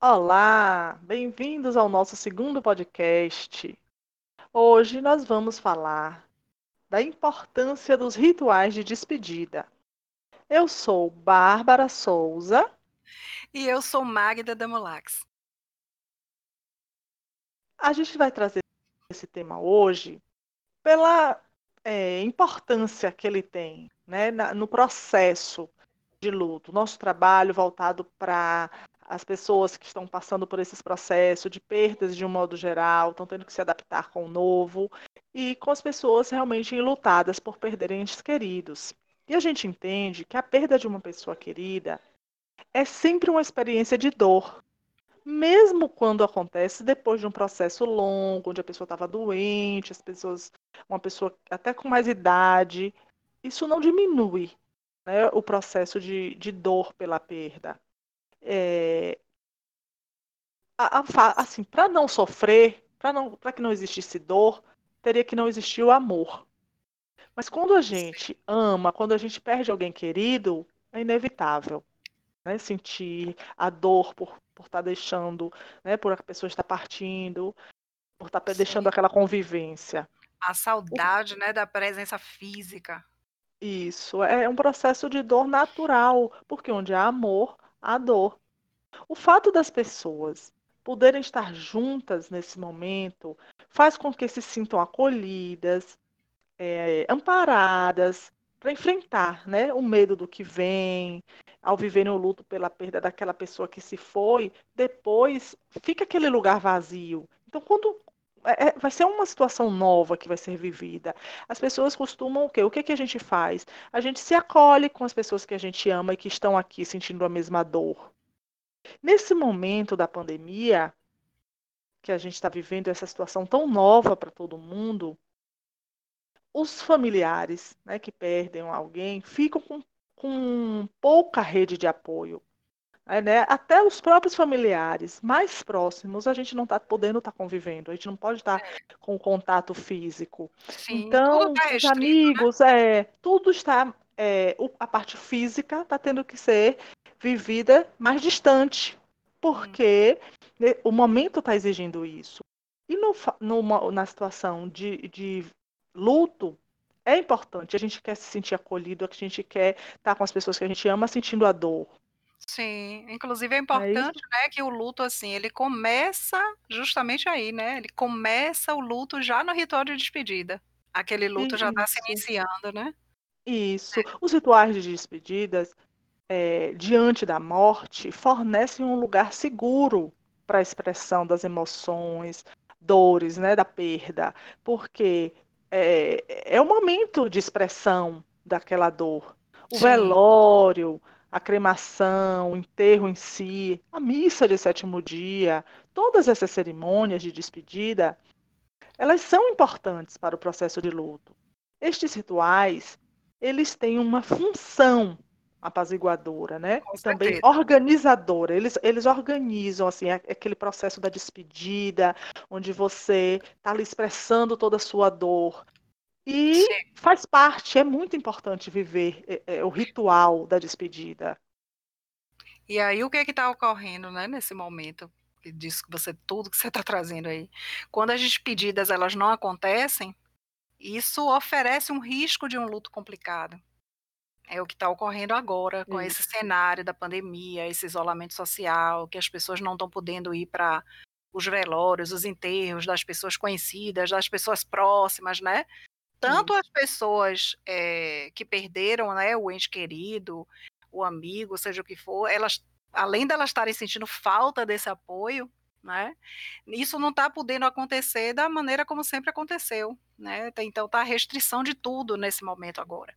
Olá, bem-vindos ao nosso segundo podcast. Hoje nós vamos falar da importância dos rituais de despedida. Eu sou Bárbara Souza. E eu sou Magda Damolax. A gente vai trazer esse tema hoje pela é, importância que ele tem né, na, no processo de luto. Nosso trabalho voltado para as pessoas que estão passando por esses processos de perdas de um modo geral, estão tendo que se adaptar com o novo, e com as pessoas realmente enlutadas por perderem entes queridos. E a gente entende que a perda de uma pessoa querida é sempre uma experiência de dor, mesmo quando acontece depois de um processo longo, onde a pessoa estava doente, as pessoas, uma pessoa até com mais idade, isso não diminui né, o processo de, de dor pela perda. É, a, a, assim, para não sofrer, para que não existisse dor, teria que não existir o amor. Mas quando a gente ama, quando a gente perde alguém querido, é inevitável né, sentir a dor por por estar tá deixando, né, por a pessoa estar partindo, por estar tá deixando aquela convivência. A saudade, o... né, da presença física. Isso, é um processo de dor natural, porque onde há amor, há dor. O fato das pessoas poderem estar juntas nesse momento faz com que se sintam acolhidas, é, amparadas para enfrentar né, o medo do que vem, ao viverem o luto pela perda daquela pessoa que se foi, depois fica aquele lugar vazio. Então, quando é, é, vai ser uma situação nova que vai ser vivida. As pessoas costumam o quê? O que, que a gente faz? A gente se acolhe com as pessoas que a gente ama e que estão aqui sentindo a mesma dor. Nesse momento da pandemia, que a gente está vivendo essa situação tão nova para todo mundo, os familiares né, que perdem alguém ficam com, com pouca rede de apoio. Né? Até os próprios familiares mais próximos, a gente não está podendo estar tá convivendo, a gente não pode estar tá é. com contato físico. Sim, então, tá os né? amigos, né? é, tudo está. É, a parte física está tendo que ser vivida mais distante, porque hum. o momento está exigindo isso. E no, numa, na situação de, de luto, é importante. A gente quer se sentir acolhido, a gente quer estar com as pessoas que a gente ama sentindo a dor. Sim, inclusive é, importante, é né, que o luto assim, ele começa justamente aí, né? Ele começa o luto já no ritual de despedida. Aquele luto Isso. já está se iniciando, né? Isso. É. Os rituais de despedidas é, diante da morte fornecem um lugar seguro para a expressão das emoções, dores, né, da perda, porque é, é o momento de expressão daquela dor. O Sim. velório, a cremação, o enterro em si, a missa de sétimo dia, todas essas cerimônias de despedida, elas são importantes para o processo de luto. Estes rituais, eles têm uma função apaziguadora, né? Com Também certeza. organizadora. Eles, eles organizam assim aquele processo da despedida, onde você está expressando toda a sua dor, e Sim. faz parte, é muito importante viver é, é, o ritual da despedida. E aí, o que é que está ocorrendo, né, nesse momento? Disso que você, tudo que você está trazendo aí. Quando as despedidas elas não acontecem, isso oferece um risco de um luto complicado. É o que está ocorrendo agora com esse cenário da pandemia, esse isolamento social, que as pessoas não estão podendo ir para os velórios, os enterros das pessoas conhecidas, das pessoas próximas, né? Tanto as pessoas é, que perderam né, o ente querido, o amigo, seja o que for, elas, além delas estarem sentindo falta desse apoio, né, isso não está podendo acontecer da maneira como sempre aconteceu. Né, então está a restrição de tudo nesse momento agora.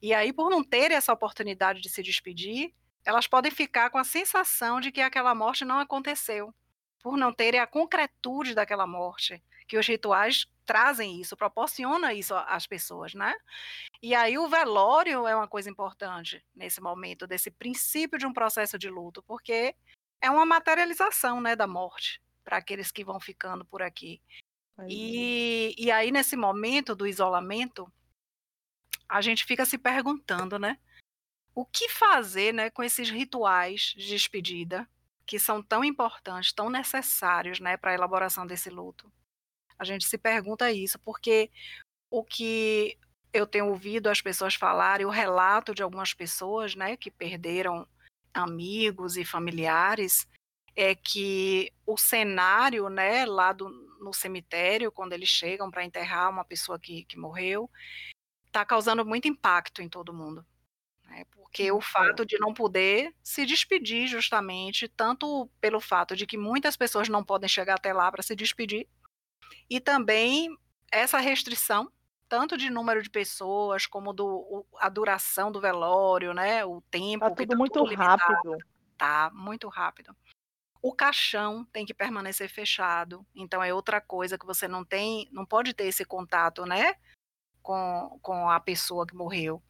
E aí, por não ter essa oportunidade de se despedir, elas podem ficar com a sensação de que aquela morte não aconteceu, por não terem a concretude daquela morte, que os rituais trazem isso, proporciona isso às pessoas, né? E aí o velório é uma coisa importante nesse momento, desse princípio de um processo de luto, porque é uma materialização, né, da morte para aqueles que vão ficando por aqui. E, e aí nesse momento do isolamento, a gente fica se perguntando, né? O que fazer, né, com esses rituais de despedida que são tão importantes, tão necessários, né, para a elaboração desse luto. A gente se pergunta isso, porque o que eu tenho ouvido as pessoas falarem, o relato de algumas pessoas, né, que perderam amigos e familiares, é que o cenário, né, lá do, no cemitério, quando eles chegam para enterrar uma pessoa que, que morreu, está causando muito impacto em todo mundo. Né, porque o fato de não poder se despedir, justamente, tanto pelo fato de que muitas pessoas não podem chegar até lá para se despedir, e também essa restrição tanto de número de pessoas como do o, a duração do velório, né? O tempo. Tá tudo tá muito tudo rápido. Tá muito rápido. O caixão tem que permanecer fechado. Então é outra coisa que você não tem, não pode ter esse contato, né? Com, com a pessoa que morreu.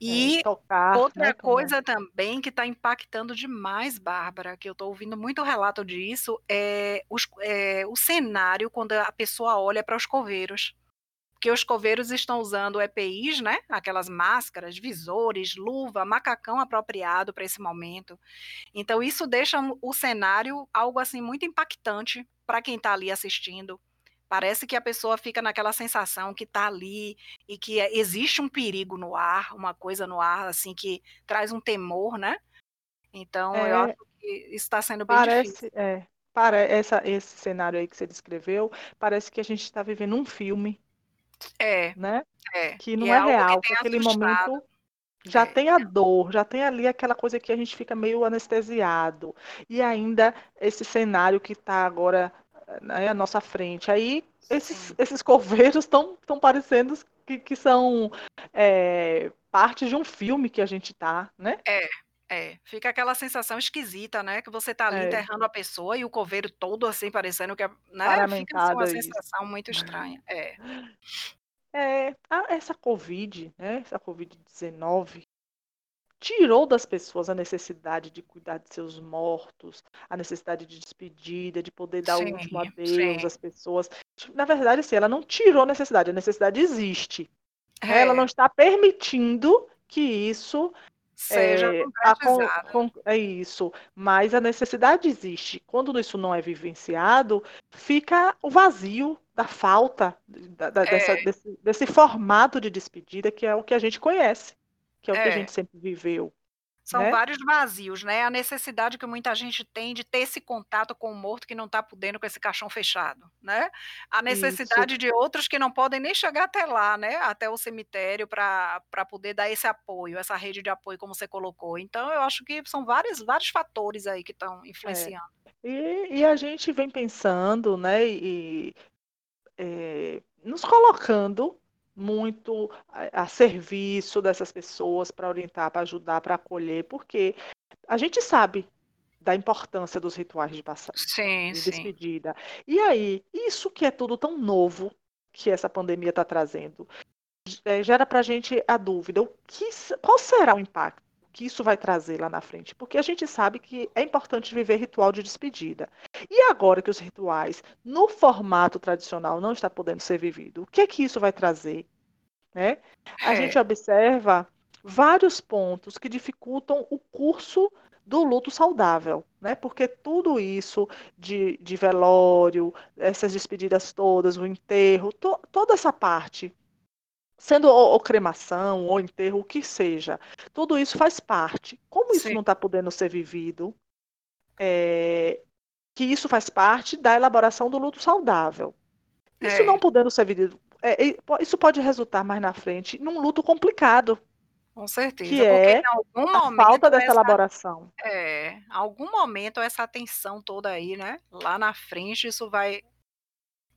É, e é, tocar, outra né, coisa também que está impactando demais, Bárbara, que eu estou ouvindo muito relato disso, é, os, é o cenário quando a pessoa olha para os coveiros que os coveiros estão usando EPIs, né? Aquelas máscaras, visores, luva, macacão apropriado para esse momento. Então isso deixa o cenário algo assim muito impactante para quem está ali assistindo. Parece que a pessoa fica naquela sensação que está ali e que existe um perigo no ar, uma coisa no ar assim que traz um temor, né? Então é, eu acho que está sendo bem parece, difícil. É, para essa, esse cenário aí que você descreveu, parece que a gente está vivendo um filme é. Né? É. Que não é, é real, que aquele momento já é. tem a dor, já tem ali aquela coisa que a gente fica meio anestesiado. E ainda esse cenário que está agora né, à nossa frente. Aí esses, esses coveiros estão parecendo que, que são é, parte de um filme que a gente está, né? É, é, fica aquela sensação esquisita, né? Que você tá ali é. enterrando a pessoa e o coveiro todo assim, parecendo que é. Né? Fica assim, uma sensação muito estranha. É. É, essa Covid, né? Essa Covid-19 tirou das pessoas a necessidade de cuidar de seus mortos, a necessidade de despedida, de poder dar sim, o último adeus às pessoas. Na verdade, assim, ela não tirou a necessidade, a necessidade existe. É. Ela não está permitindo que isso seja é, com, é isso, mas a necessidade existe. Quando isso não é vivenciado, fica o vazio da falta da, da, é. dessa, desse, desse, formato de despedida que é o que a gente conhece, que é, é. o que a é. gente sempre viveu. São né? vários vazios, né? A necessidade que muita gente tem de ter esse contato com o morto que não está podendo com esse caixão fechado, né? A necessidade Isso. de outros que não podem nem chegar até lá, né? Até o cemitério para poder dar esse apoio, essa rede de apoio, como você colocou. Então, eu acho que são vários, vários fatores aí que estão é. influenciando. É. E, e, a gente vem pensando, né? E, é, nos colocando muito a, a serviço dessas pessoas para orientar, para ajudar, para acolher, porque a gente sabe da importância dos rituais de passagem, de despedida. Sim. E aí, isso que é tudo tão novo que essa pandemia está trazendo, é, gera para a gente a dúvida: o que, qual será o impacto que isso vai trazer lá na frente? Porque a gente sabe que é importante viver ritual de despedida. E agora que os rituais, no formato tradicional, não está podendo ser vivido, o que é que isso vai trazer? Né? A é. gente observa vários pontos que dificultam o curso do luto saudável, né? Porque tudo isso de, de velório, essas despedidas todas, o enterro, to, toda essa parte, sendo ou, ou, cremação ou enterro, o que seja, tudo isso faz parte. Como isso Sim. não está podendo ser vivido, é, que isso faz parte da elaboração do luto saudável. Isso é. não podendo ser vivido, é, isso pode resultar mais na frente num luto complicado. Com certeza. Que é a falta dessa essa, elaboração. É, algum momento essa atenção toda aí, né? Lá na frente isso vai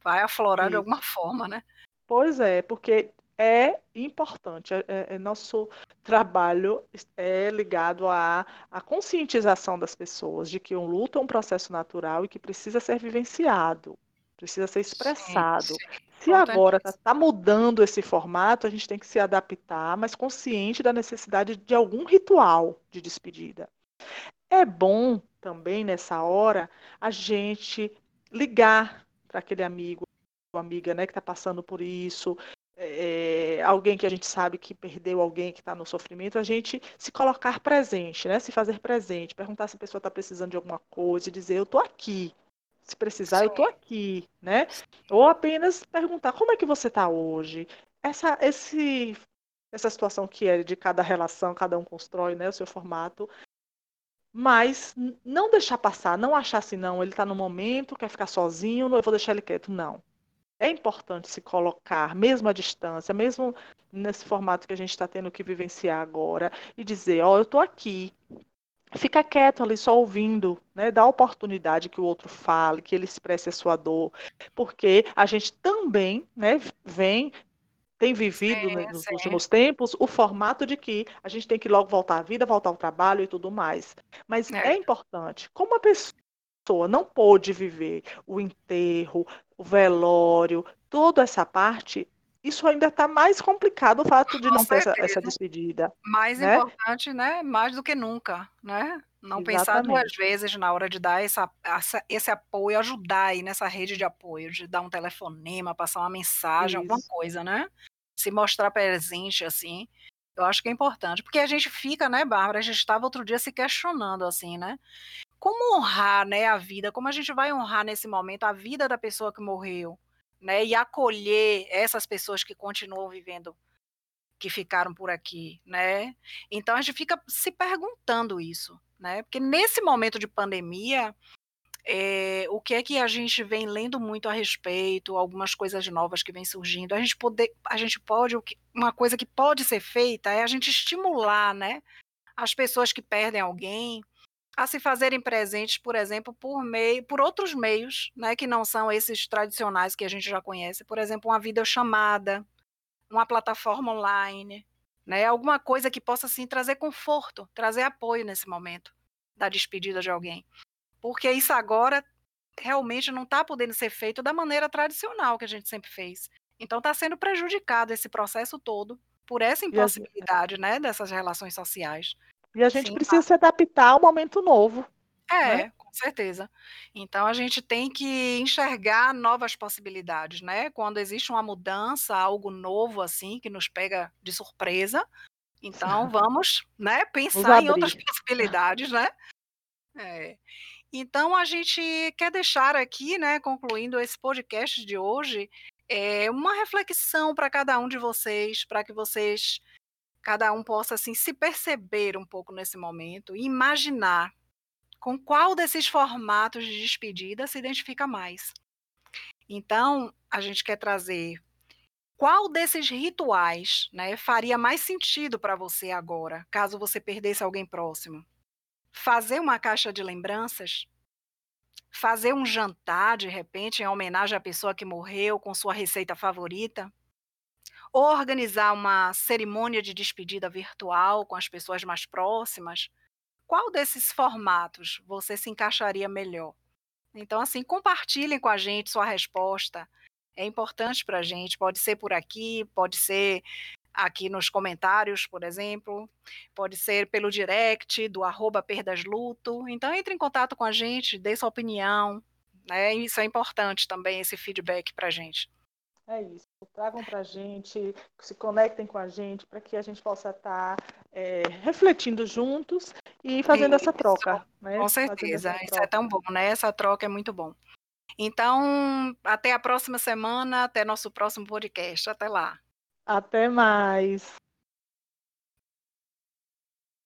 vai aflorar de alguma forma, né? Pois é, porque é importante. É, é, é, nosso trabalho é ligado à, à conscientização das pessoas de que o luto é um processo natural e que precisa ser vivenciado, precisa ser expressado. Sim. Se agora está tá mudando esse formato, a gente tem que se adaptar, mas consciente da necessidade de algum ritual de despedida. É bom também nessa hora a gente ligar para aquele amigo, amiga, né, que está passando por isso, é, alguém que a gente sabe que perdeu alguém que está no sofrimento, a gente se colocar presente, né? Se fazer presente, perguntar se a pessoa está precisando de alguma coisa, e dizer eu estou aqui. Se precisar, Sim. eu estou aqui, né? Ou apenas perguntar como é que você está hoje. Essa, esse, essa situação que é de cada relação, cada um constrói, né, o seu formato. Mas não deixar passar, não achar assim, não, ele está no momento, quer ficar sozinho, eu vou deixar ele quieto. Não é importante se colocar, mesmo à distância, mesmo nesse formato que a gente está tendo que vivenciar agora, e dizer, ó, oh, eu estou aqui. Fica quieto ali só ouvindo, né? Dá oportunidade que o outro fale, que ele expresse a sua dor, porque a gente também, né, vem tem vivido né, nos últimos tempos o formato de que a gente tem que logo voltar à vida, voltar ao trabalho e tudo mais. Mas é, é importante, como a pessoa não pôde viver o enterro, o velório, toda essa parte, isso ainda está mais complicado o fato de Com não certeza. ter essa, essa, despedida. Mais né? importante, né? Mais do que nunca, né? Não Exatamente. pensar duas vezes na hora de dar essa, essa, esse apoio, ajudar aí nessa rede de apoio, de dar um telefonema, passar uma mensagem, Isso. alguma coisa, né? Se mostrar presente, assim, eu acho que é importante. Porque a gente fica, né, Bárbara? A gente estava outro dia se questionando, assim, né? Como honrar, né, a vida, como a gente vai honrar nesse momento a vida da pessoa que morreu, né, e acolher essas pessoas que continuam vivendo, que ficaram por aqui, né? Então a gente fica se perguntando isso, né? Porque nesse momento de pandemia, é, o que é que a gente vem lendo muito a respeito, algumas coisas novas que vêm surgindo, a gente poder, a gente pode, uma coisa que pode ser feita é a gente estimular, né, as pessoas que perdem alguém, a se fazerem presentes, por exemplo, por meio, por outros meios, né, que não são esses tradicionais que a gente já conhece, por exemplo, uma videochamada, uma plataforma online, né, alguma coisa que possa assim trazer conforto, trazer apoio nesse momento da despedida de alguém, porque isso agora realmente não está podendo ser feito da maneira tradicional que a gente sempre fez. Então está sendo prejudicado esse processo todo por essa impossibilidade, né, dessas relações sociais. E a gente Sim, precisa tá. se adaptar ao momento novo. É, né? com certeza. Então a gente tem que enxergar novas possibilidades, né? Quando existe uma mudança, algo novo assim que nos pega de surpresa, então vamos, né, pensar em outras possibilidades, né? É. Então a gente quer deixar aqui, né, concluindo esse podcast de hoje, é, uma reflexão para cada um de vocês, para que vocês cada um possa assim se perceber um pouco nesse momento e imaginar com qual desses formatos de despedida se identifica mais. Então, a gente quer trazer qual desses rituais né, faria mais sentido para você agora, caso você perdesse alguém próximo? Fazer uma caixa de lembranças? Fazer um jantar, de repente, em homenagem à pessoa que morreu, com sua receita favorita? Organizar uma cerimônia de despedida virtual com as pessoas mais próximas, qual desses formatos você se encaixaria melhor? Então, assim, compartilhem com a gente sua resposta. É importante para a gente. Pode ser por aqui, pode ser aqui nos comentários, por exemplo, pode ser pelo direct do arroba perdasluto. Então, entre em contato com a gente, dê sua opinião. Né? Isso é importante também, esse feedback para a gente. É isso. Tragam para a gente, se conectem com a gente, para que a gente possa estar tá, é, refletindo juntos e fazendo isso, essa troca. Né? Com certeza. Isso troca. é tão bom, né? Essa troca é muito bom. Então, até a próxima semana, até nosso próximo podcast. Até lá. Até mais.